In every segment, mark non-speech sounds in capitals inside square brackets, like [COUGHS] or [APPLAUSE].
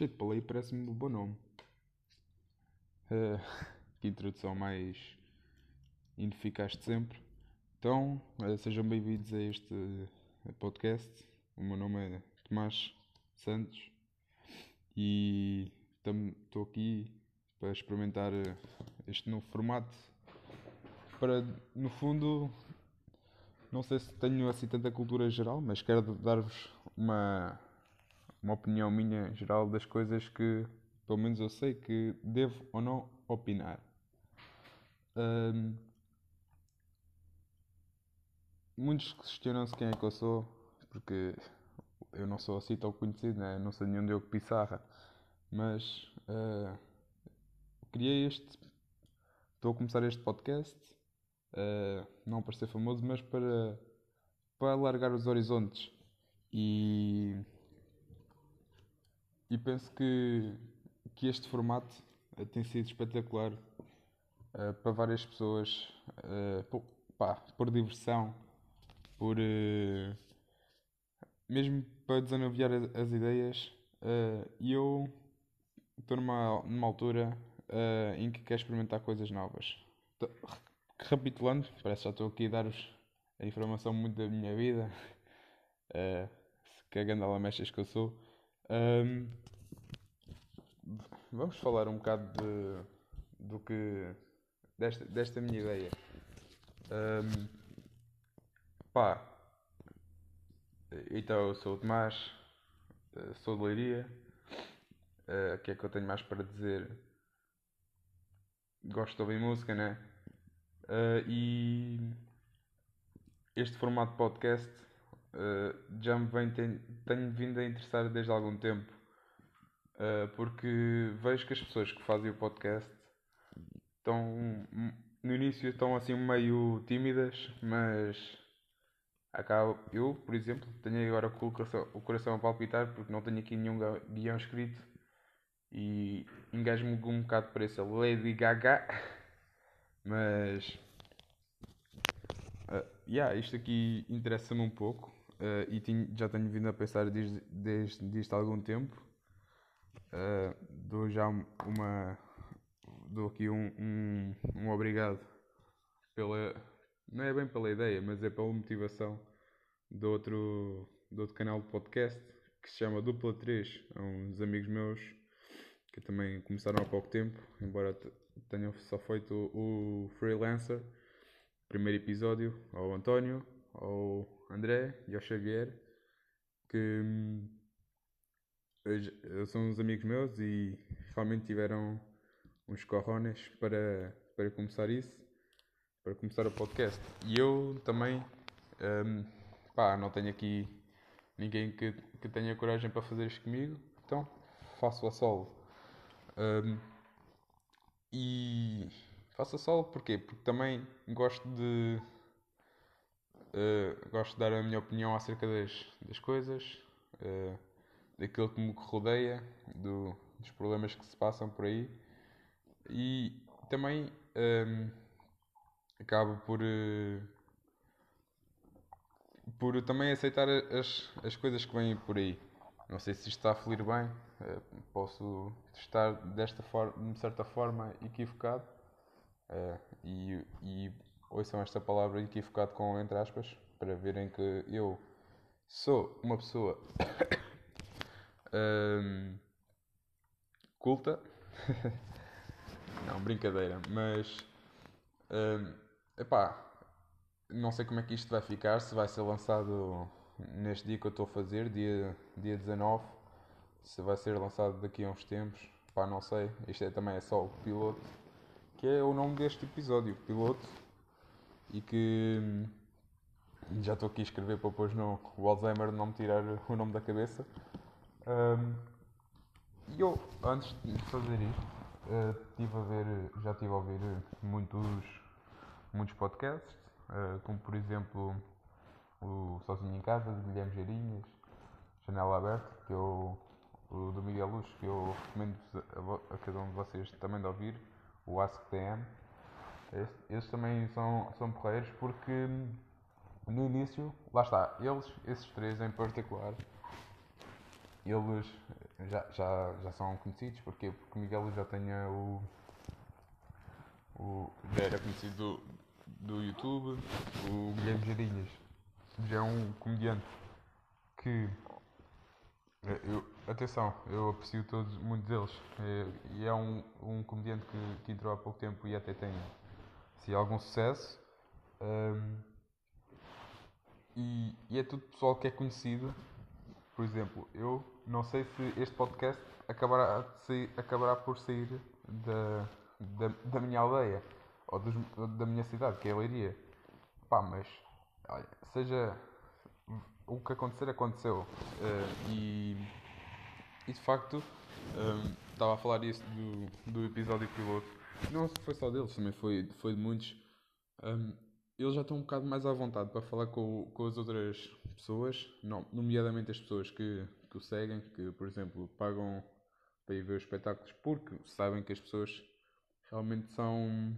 Shit, Play parece-me um bom nome. Uh, [LAUGHS] que introdução mais ineficaz de sempre. Então, uh, sejam bem-vindos a este podcast. O meu nome é Tomás Santos e estou aqui para experimentar este novo formato. Para, no fundo, não sei se tenho assim tanta cultura geral, mas quero dar-vos uma uma opinião minha geral das coisas que, pelo menos eu sei que devo ou não opinar. Um, muitos questionam-se quem é que eu sou, porque eu não sou assim tão conhecido, né? não sou nenhum Diogo Pissarra, mas uh, criei este. Estou a começar este podcast, uh, não para ser famoso, mas para, para alargar os horizontes. E e penso que, que este formato uh, tem sido espetacular uh, para várias pessoas, uh, por, pá, por diversão, por mesmo para desanuviar as, as ideias. E eu estou numa, numa altura em que quero experimentar coisas novas. Tô, recapitulando, parece que já estou aqui a dar-vos a informação muito da minha vida, [LAUGHS] uh, que a gandala que eu sou. Um, vamos falar um bocado de, do que. desta, desta minha ideia. Um, pá. Então, eu sou o Tomás, eh, sou de Leiria. Uh, o que é que eu tenho mais para dizer? Gosto de ouvir música, né? Uh, e este formato de podcast uh, já me vem, tenho, tenho vindo a interessar desde algum tempo. Uh, porque vejo que as pessoas que fazem o podcast estão no início estão assim meio tímidas, mas acaba, eu, por exemplo, tenho agora o coração, o coração a palpitar porque não tenho aqui nenhum guião escrito e engajo-me um bocado para essa Lady Gaga, [LAUGHS] mas uh, yeah, isto aqui interessa-me um pouco uh, e tinha, já tenho vindo a pensar desde, desde, desde há algum tempo. Uh, dou já uma. dou aqui um, um, um obrigado pela. não é bem pela ideia, mas é pela motivação do outro, do outro canal de podcast que se chama Dupla 3. É uns amigos meus que também começaram há pouco tempo, embora tenham só feito o, o Freelancer. Primeiro episódio ao António, ao André e ao Xavier, que hum, são uns amigos meus e realmente tiveram uns corrones para, para começar isso, para começar o podcast. E eu também, um, pá, não tenho aqui ninguém que, que tenha coragem para fazer isto comigo, então faço a solo. Um, e faço a solo porquê? Porque também gosto de Uh, gosto de dar a minha opinião acerca das, das coisas, uh, daquilo que me rodeia, do, dos problemas que se passam por aí e também um, ehm, acabo por, uh, por também aceitar as, as coisas que vêm por aí. Não sei se isto está a fluir bem, posso estar desta forma, de certa forma equivocado e, e ouçam esta palavra equivocado com entre aspas, para verem que eu sou uma pessoa [COUGHS] um, culta. [LAUGHS] não, brincadeira, mas um, epá, não sei como é que isto vai ficar, se vai ser lançado neste dia que eu estou a fazer, dia, dia 19, se vai ser lançado daqui a uns tempos, pá, não sei, isto é, também é só o piloto, que é o nome deste episódio, piloto e que hum, já estou aqui a escrever para depois no, o Alzheimer não me tirar o nome da cabeça. Um, e eu, antes de fazer isto, uh, tive a ver, já estive a ouvir muitos, muitos podcasts, uh, como por exemplo o Sozinho em Casa, de Guilherme Geirinhas, Janela Aberta, que eu, o do Miguel Luz, que eu recomendo a, a, cada um de vocês também de ouvir, o AskTM esses também são, são porreiros porque no início, lá está, eles, esses três em particular, eles já, já, já são conhecidos? Porque o Miguel já tenha o. o já era conhecido do, do YouTube, o Guilherme Jarinhas já é um comediante que. Eu, atenção, eu aprecio todos, muitos deles. É, e é um, um comediante que, que entrou há pouco tempo e até tem se algum sucesso. Um, e, e é tudo pessoal que é conhecido. Por exemplo, eu não sei se este podcast acabará, acabará por sair da, da, da minha aldeia ou dos, da minha cidade, que é a Leiria. Pá, mas olha, seja o que acontecer, aconteceu. Uh, e, e de facto, um, estava a falar isso do, do episódio piloto. Não foi só deles, também foi, foi de muitos. Um, eles já estão um bocado mais à vontade para falar com, com as outras pessoas, não, nomeadamente as pessoas que, que o seguem, que, por exemplo, pagam para ir ver os espetáculos porque sabem que as pessoas realmente são,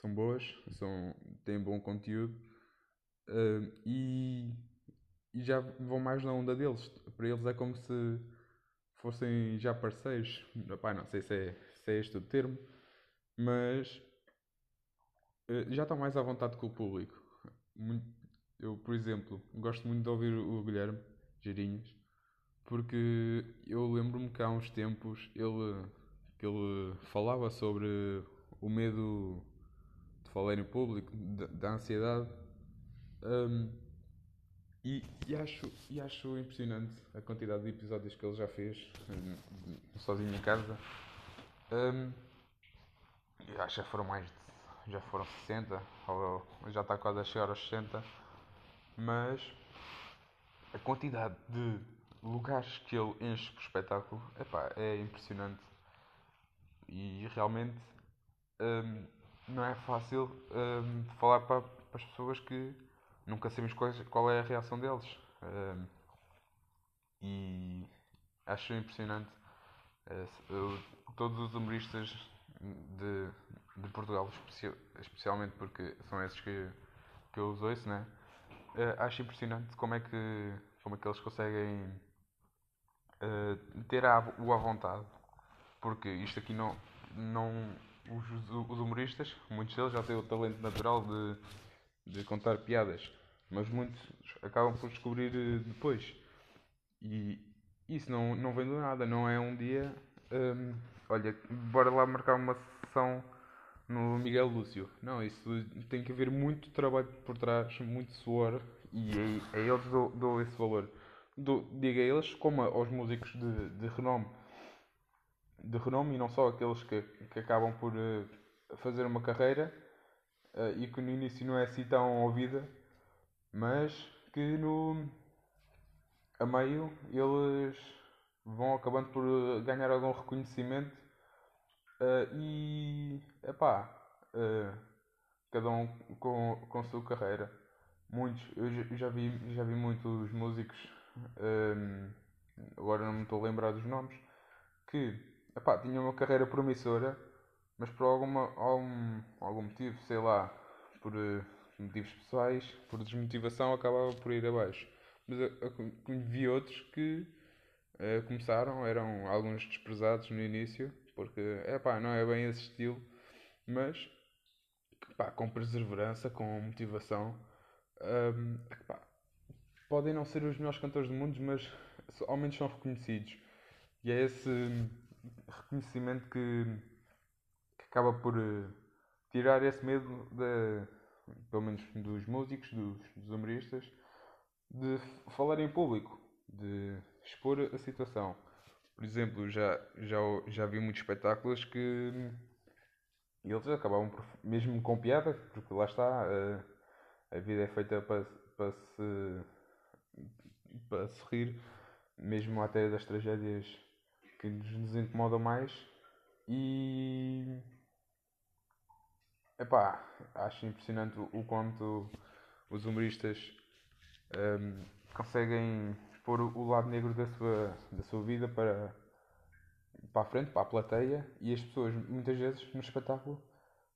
são boas, são, têm bom conteúdo uh, e, e já vão mais na onda deles. Para eles é como se fossem já parceiros. Epá, não sei se é, se é este o termo, mas uh, já estão mais à vontade com o público. Eu, por exemplo, gosto muito de ouvir o Guilherme Geirinhas porque eu lembro-me que há uns tempos ele, que ele falava sobre o medo de falar em público, da ansiedade. Um, e, e, acho, e acho impressionante a quantidade de episódios que ele já fez um, sozinho em casa. Um, acho que foram mais de, já foram 60, ou já está quase a chegar aos 60. Mas a quantidade de lugares que ele enche por espetáculo epá, é impressionante. E realmente um, não é fácil um, falar para, para, as pessoas que nunca sabemos qual, qual é a reação deles. Um, e acho impressionante uh, todos os humoristas de, de Portugal, especialmente porque são esses que, que eu uso isso, né? Uh, acho impressionante como é que como é que eles conseguem uh, ter a, o à vontade, porque isto aqui não, não os, os, humoristas, muitos deles já têm o talento natural de, de contar piadas, mas muitos acabam por descobrir uh, depois. E isso não, não vem do nada, não é um dia. Um, ehm, olha, bora lá marcar uma sessão no Miguel Lúcio. Não, isso tem que haver muito trabalho por trás, muito suor, e a, a eles dou, dou esse valor do, diga a eles, como aos músicos de, de renome. De renome e não só aqueles que, que acabam por uh, fazer uma carreira uh, e que no início não é assim tão ouvida, mas que no a meio eles vão acabando por eh, ganhar algum reconhecimento uh, e epá, uh, cada um com, com a sua carreira. Muitos, eu já, vi, já vi muitos músicos um, agora não me estou a lembrar dos nomes, que epá, tinham uma carreira promissora, mas por alguma, algum, algum motivo, sei lá, por uh, motivos pessoais, por desmotivação, acabava por ir abaixo. Mas eu, eu vi outros que uh, começaram, eram alguns desprezados no início, porque epá, não é bem esse estilo, mas epá, com perseverança, com motivação, um, epá, podem não ser os melhores cantores do mundo, mas ao menos são reconhecidos. E é esse reconhecimento que, que acaba por uh, tirar esse medo, de, pelo menos dos músicos, dos, dos humoristas, de falar em público, de expor a situação. Por exemplo, já, já, já vi muitos espetáculos que eles acabavam por, mesmo com piada, porque lá está, a, a vida é feita para, para se para sorrir, mesmo até das tragédias que nos incomodam mais. E. Epá, acho impressionante o, quanto os humoristas um, conseguem pôr o lado negro da sua, da sua vida para, para a frente, para a plateia, e as pessoas muitas vezes no espetáculo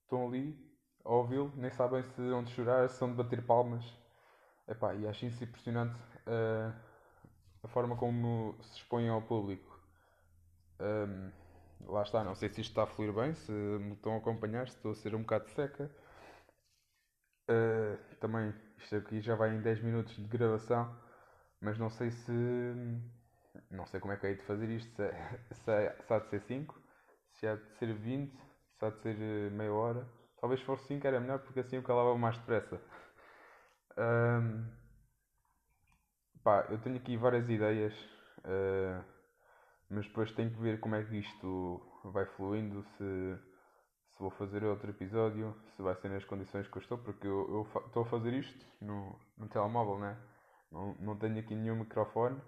estão ali a ouvi-lo, nem sabem se onde chorar, se onde bater palmas. Epá, e acho isso impressionante uh, a forma como se expõe ao público. Um, lá está, não sei se isto está a fluir bem, se me estão a acompanhar, se estou a ser um bocado seca. Uh, também, isto aqui já vai em 10 minutos de gravação, mas não sei se. Não sei como é que é de fazer isto, se, é, se, é, se há de ser 5, se há de ser 20, se há de ser eh, meia hora. Talvez fosse 5 era melhor porque assim eu calava mais depressa. Um, pá, eu tenho aqui várias ideias, uh, mas depois tenho que ver como é que isto vai fluindo, se, se vou fazer outro episódio, se vai ser nas condições que eu estou, porque eu estou a fazer isto no, no telemóvel, né? Não, não tenho aqui nenhum microfone.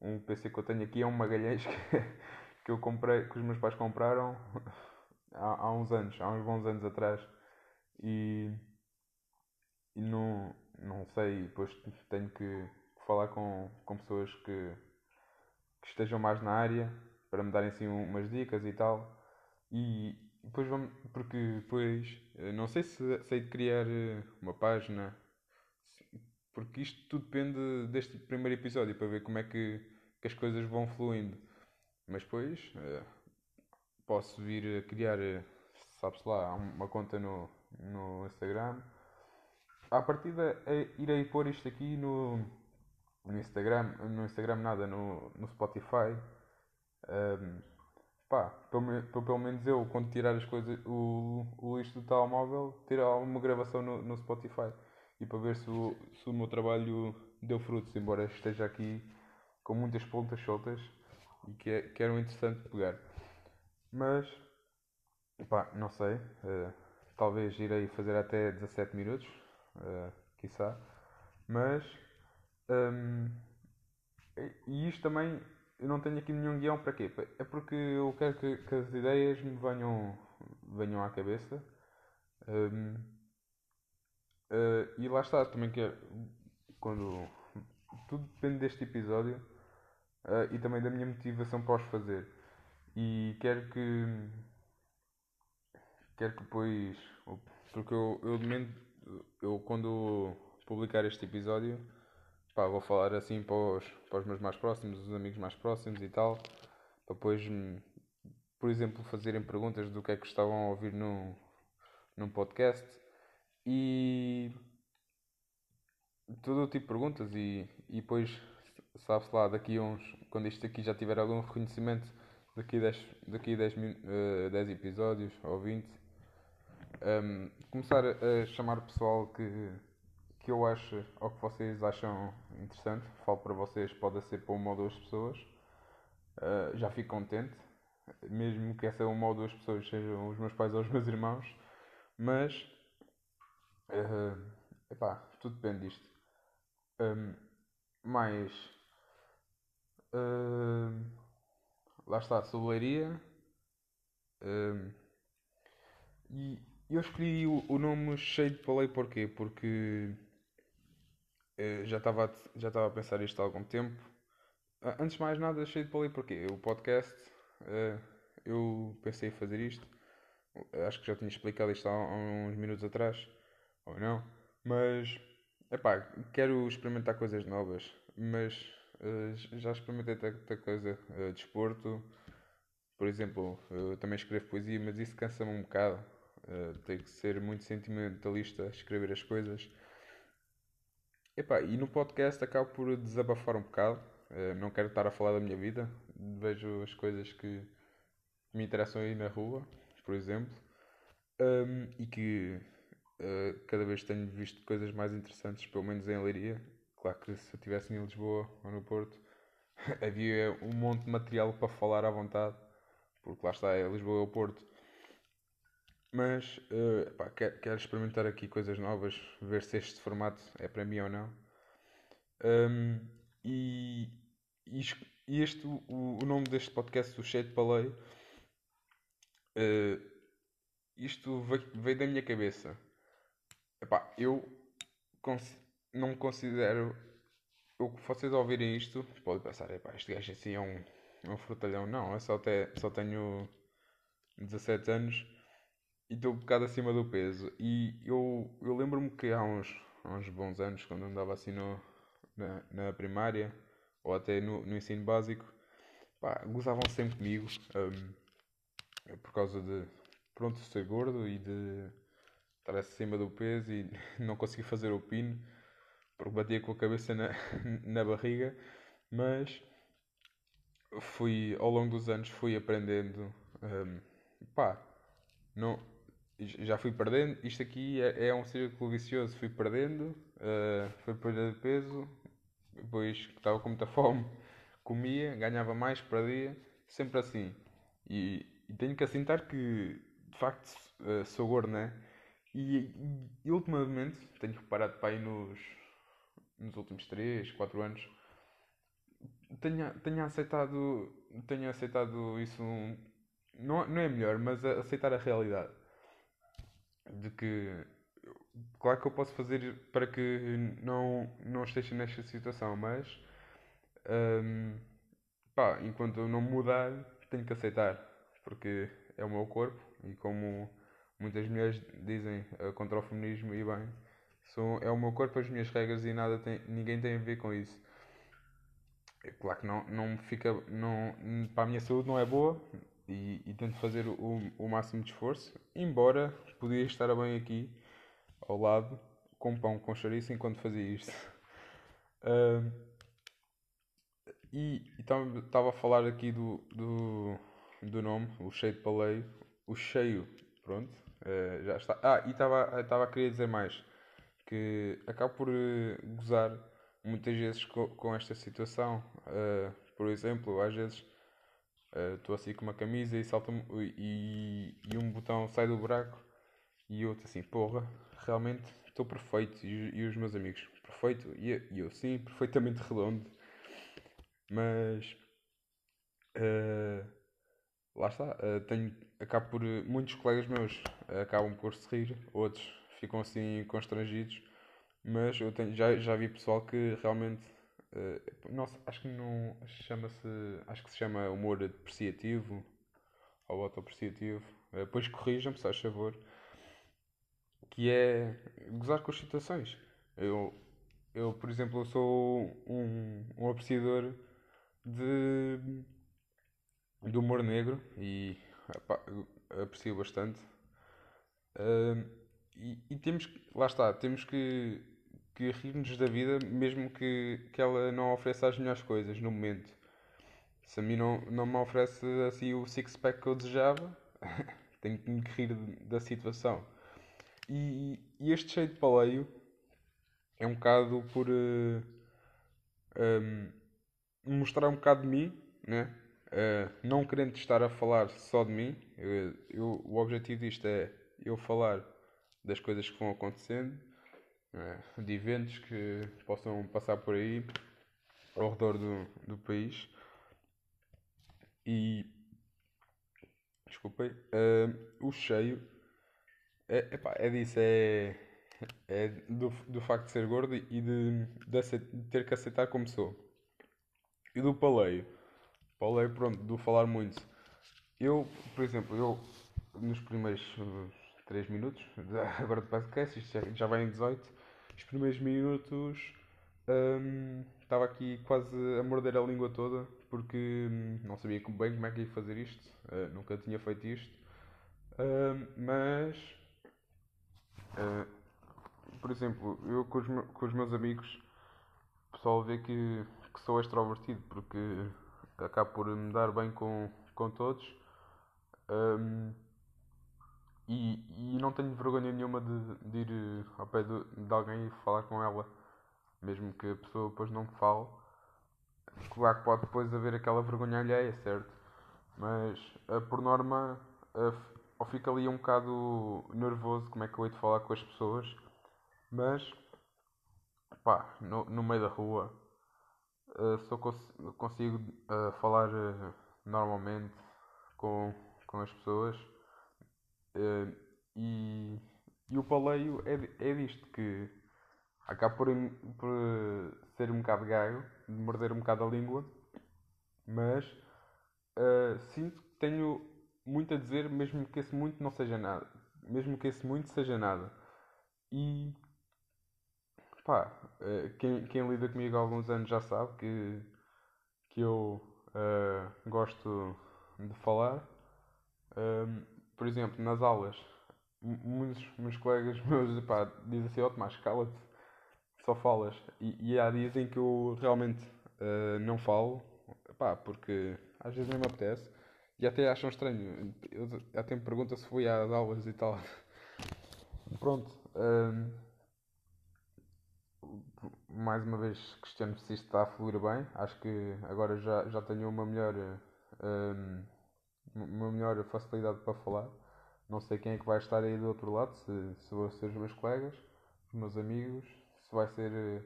Um PC que eu tenho aqui é um Magalhães [LAUGHS] que, que eu comprei, que os meus pais compraram há, há uns anos, há uns bons anos atrás. E, e não, não sei, depois tenho que falar com, com pessoas que, que estejam mais na área para me darem assim umas dicas e tal. E depois vamos, porque depois eh, não sei se sei de criar eh, uma página, porque isto tudo depende deste primeiro episódio para ver como é que, que as coisas vão fluindo. Mas depois uh, posso vir a criar, sabe-se lá, uma conta no, no Instagram à partida é, irei pôr isto aqui no, no Instagram, no Instagram nada, no, no Spotify. Um, pá, pelo, pelo menos eu quando tirar as coisas, o, o lixo do telemóvel, tirar alguma gravação no, no Spotify e para ver se o, se o meu trabalho deu frutos, embora esteja aqui com muitas pontas soltas e que, é, que eram interessante pegar. Mas pá, não sei, uh, talvez irei fazer até 17 minutos uh, quiçá. Mas, um, e isto também, eu não tenho aqui nenhum guião para quê? É porque eu quero que, que as ideias me venham, venham à cabeça. Um, uh, e lá está, também quero, quando, tudo depende deste episódio uh, e também da minha motivação para os fazer. E quero que, quero que depois, porque eu, eu eu quando publicar este episódio, pá, vou falar assim para os, para os meus mais próximos, os amigos mais próximos e tal, para depois, por exemplo, fazerem perguntas do que é que estavam a ouvir num, num podcast e todo o tipo de perguntas e, e depois sabe-se lá daqui uns quando isto aqui já tiver algum reconhecimento daqui a 10, daqui a 10, uh, 10 episódios ou 20 um, começar a chamar pessoal que, que eu acho ou que vocês acham interessante. Falo para vocês, pode ser para uma ou duas pessoas. Uh, já fico contente, mesmo que essa uma ou duas pessoas sejam os meus pais ou os meus irmãos. Mas, uh, epá, tudo depende disto. Um, mais, uh, lá está, soleiria. Um, e eu escolhi o, o nome Cheio de Palei porquê? Porque eh, já estava já estava a pensar isto há algum tempo. Ah, antes de mais nada, Cheio de Palei porquê? O podcast, eh, eu pensei em fazer isto. Acho que já tinha explicado isto há uns minutos atrás, ou não. Mas, epá, quero experimentar coisas novas. Mas uh, já experimentei tanta coisa. Uh, desporto, por exemplo, eu também escrevo poesia, mas isso cansa-me um bocado Uh, tenho que ser muito sentimentalista a escrever as coisas. Epá, e no podcast acabo por desabafar um bocado. Uh, não quero estar a falar da minha vida. Vejo as coisas que me interessam aí na rua, por exemplo. Um, e que uh, cada vez tenho visto coisas mais interessantes, pelo menos em Leiria. Claro que se eu estivesse em Lisboa ou no Porto, [LAUGHS] havia um monte de material para falar à vontade, porque lá está, é Lisboa ou Porto. Mas uh, pá, quero, quero, experimentar aqui coisas novas, ver se este formato é para mim ou não. Um, e, e este, o, o nome deste podcast, o Cheio de Palei, uh, isto veio, veio, da minha cabeça. Epá, eu não me considero. Eu, vocês ouvirem isto, podem pensar, epá, este gajo assim é um, é um frutalhão. Não, eu só, até, só tenho 17 anos e estou um bocado acima do peso. E eu, eu lembro-me que há uns, uns bons anos, quando andava assim no, na, na primária, ou até no, no ensino básico, pá, gozavam sempre comigo um, por causa de, pronto, ser gordo e de estar acima do peso e [LAUGHS] não conseguir fazer o pino porque batia com a cabeça na, [LAUGHS] na barriga, mas fui ao longo dos anos fui aprendendo um, pá, não, já fui perdendo, isto aqui é, é um círculo vicioso, fui perdendo, uh, fui perdendo peso, depois estava com muita [LAUGHS] fome, comia, ganhava mais, perdia, sempre assim. E, e tenho que assentar que de facto uh, sou gordo, né? E, e, ultimamente tenho reparado para aí nos, nos últimos 3, 4 anos tenho, tenho aceitado tenho aceitado isso não, não é melhor, mas aceitar a realidade. De que claro que eu posso fazer para que não, não esteja nesta situação, mas um, pá, enquanto eu não mudar tenho que aceitar porque é o meu corpo e como muitas mulheres dizem uh, contra o feminismo e bem é o meu corpo, as minhas regras e nada tem, ninguém tem a ver com isso. É claro que não, não fica. Não, para a minha saúde não é boa e, e tento fazer o, o máximo de esforço, embora podia estar bem aqui ao lado com pão com chouriço enquanto fazia isto. [LAUGHS] Uh, e estava a falar aqui do, do, do nome, o cheio de paleio, o cheio, pronto, uh, já está. Ah, e estava a querer dizer mais que acabo por uh, gozar muitas vezes com, esta situação. Uh, por exemplo, às vezes estou uh, assim com uma camisa e, salta e, e um botão sai do buraco e outro assim, porra, realmente estou perfeito. E, e, os meus amigos, perfeito. E, e eu, sim, perfeitamente redondo. Mas lá está, tenho, acabo por muitos colegas meus acabam por se rir, outros ficam assim constrangidos, mas eu tenho, já, já vi pessoal que realmente. Uh, nossa, acho que não. Chama-se. Acho que se chama humor depreciativo ou autopreciativo. Uh, depois corrijam-me, se faz favor. Que é gozar com as situações. Eu, eu por exemplo, sou um, um apreciador de, de humor negro e aprecio bastante. Uh, e, e, temos lá está, temos que, que rir-nos da vida mesmo que, que ela não ofereça as melhores coisas no momento. Se a mim não, não me oferece assim o six-pack que eu desejava, [LAUGHS] tenho que me rir da situação. E, e, este cheio de paleio é um bocado por uh, eh, um, mostrar um bocado de mim, né? Uh, não querendo estar a falar só de mim. Eu, eu, o objetivo disto é eu falar das coisas que vão acontecendo, é? de eventos que possam passar por aí ao redor do, do país. E desculpem, uh, o cheio é, epá, é disso, é, é do, do facto de ser gordo e de, de, aceitar, de ter que aceitar como sou. E do paleio. Paleio, pronto, do falar muito. Eu, por exemplo, eu nos primeiros 3 minutos [LAUGHS] agora de podcast, isto já, já vai em 18. Os primeiros minutos um, estava aqui quase a morder a língua toda porque hum, não sabia bem como é que ia fazer isto, uh, nunca tinha feito isto, uh, mas uh, por exemplo, eu com os, com os meus amigos o pessoal vê que, que sou extrovertido porque acabo por me dar bem com, com todos. Um, e, e não tenho vergonha nenhuma de, de ir eh, ao pé de, de alguém e falar com ela, mesmo que a pessoa depois não me fale. Claro que pode depois haver aquela vergonha alheia, certo? Mas por norma, ou fico ali um bocado nervoso como é que eu hei de falar com as pessoas, mas pá, no, no meio da rua uh, só cons consigo uh, falar normalmente com, com as pessoas Uh, e, e o paleio é, é disto que acaba por, por ser um bocado gaio, de morder um bocado a língua, mas uh, sinto que tenho muito a dizer, mesmo que esse muito não seja nada. Mesmo que esse muito seja nada. E pá, uh, quem, quem lida comigo há alguns anos já sabe que que eu uh, gosto de falar. Um, por exemplo, nas aulas, muitos meus colegas meus dizem assim: Ó oh, Tomás, cala-te, só falas. E, e há em que eu realmente uh, não falo, porque às vezes nem me apetece. E até acham estranho. Eu, até me perguntam se fui às aulas e tal. Pronto. Um, mais uma vez questiono se isto está a fluir bem. Acho que agora já, já tenho uma melhor, um, uma melhor facilidade para falar. Não sei quem é que vai estar aí do outro lado, se, se vão ser os meus colegas, os meus amigos, se vai ser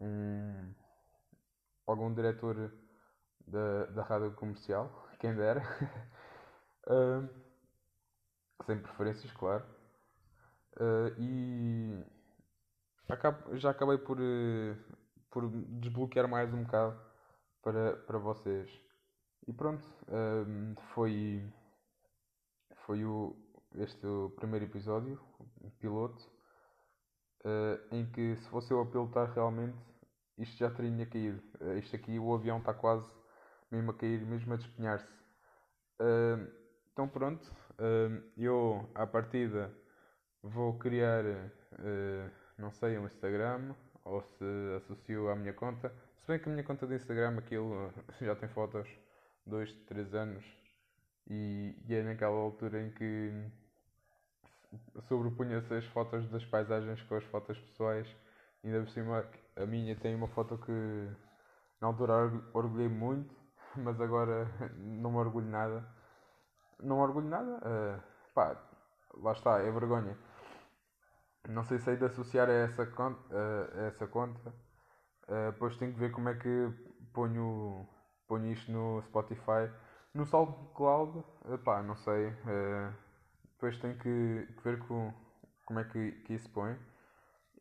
um, algum diretor da, da rádio comercial, [LAUGHS] quem dera. [LAUGHS] uh, sem preferências, claro. Uh, e acabo, já acabei por, uh, por desbloquear mais um bocado para, para vocês. E pronto, foi, foi o, este o primeiro episódio, piloto, uh, em que se fosse eu a pilotar realmente, isto já teria caído. Uh, isto aqui, o avião está quase mesmo a cair, mesmo a despenhar-se. Uh, então pronto, uh, eu à partida vou criar, uh, não sei, um Instagram ou se associo à minha conta. Se bem que a minha conta de Instagram aquilo [LAUGHS] já tem fotos 2, 3 anos e, e é naquela altura em que sobrepunha-se as fotos das paisagens com as fotos pessoais. Ainda por cima a minha tem uma foto que na altura orgulhei muito [LAUGHS] mas agora [LAUGHS] não me orgulho nada. Não me orgulho nada. Uh, pá, lá está, é vergonha. Não sei se hei de associar a essa conta. Uh, a essa conta. Uh, depois tenho que ver como é que ponho, ponho isto no Spotify. No SoundCloud, pá, não sei. Uh, depois tenho que ver com, como é que, que isso põe.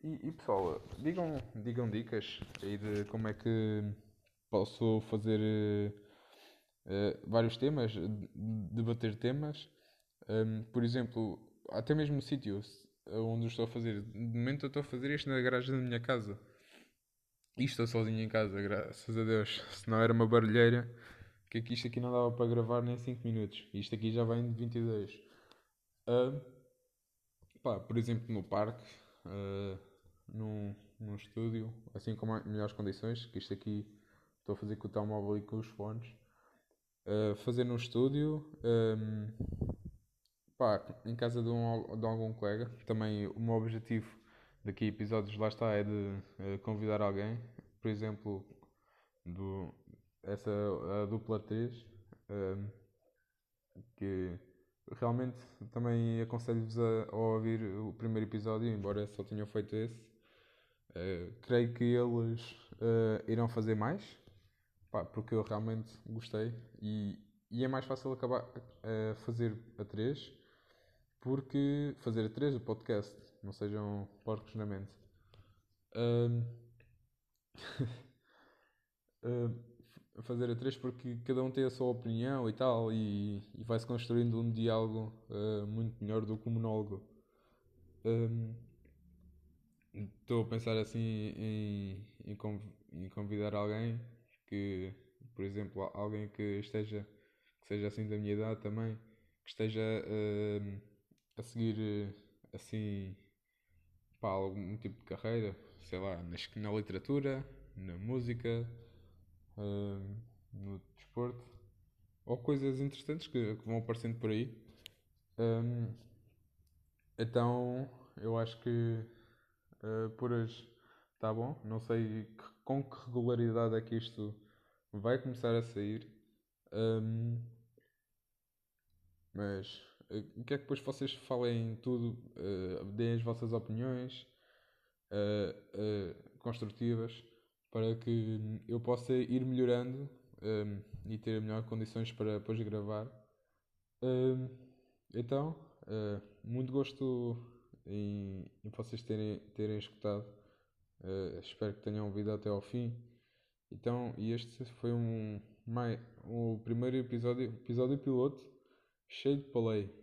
E, e pessoal, digam, digam dicas aí de como é que posso fazer uh, vários temas, debater temas. Um, por exemplo, até mesmo o sítio onde estou a fazer. De momento eu estou a fazer isto na garagem da minha casa. E estou sozinho em casa, graças a Deus. Se não era uma barulheira, que aqui, isto aqui não dava para gravar nem 5 minutos. Isto aqui já vem de 22. Uh, pá, por exemplo, no parque, uh, num, num estúdio, assim com melhores condições, que isto aqui estou a fazer com o telemóvel e com os fones. Uh, fazer no estúdio, um, pá, em casa de, um, de algum colega. Também o meu objetivo daqui a episódios lá está é de uh, convidar alguém, por exemplo, do, essa a dupla 3, um, que realmente também aconselho-vos a, a, ouvir o primeiro episódio, embora só tenham feito esse. Uh, creio que eles uh, irão fazer mais, pá, porque eu realmente gostei. E, e é mais fácil acabar a fazer a 3 porque fazer a 3 o podcast, não sejam porcos na mente. Um, [LAUGHS] fazer a 3 porque cada um tem a sua opinião e tal e, e vai-se construindo um diálogo uh, muito melhor do que um monólogo. Estou um, a pensar assim em, em, em convidar alguém que, por exemplo, alguém que esteja, que seja assim da minha idade também, que esteja uh, a seguir assim para algum tipo de carreira, sei lá, na, literatura, na música, uh, no desporto, ou coisas interessantes que, que vão aparecendo por aí. Um, então eu acho que uh, por hoje está bom. Não sei que, com que regularidade é que isto vai começar a sair. Um, mas uh, o que é que depois vocês falem tudo, uh, deem as vossas opiniões uh, construtivas para que eu possa ir melhorando um, e ter melhores condições para depois gravar. Um, então, muito gosto em, em vocês terem, terem escutado. espero que tenham ouvido até ao fim. Então, este foi um, o primeiro episódio, episódio piloto cheio de palei.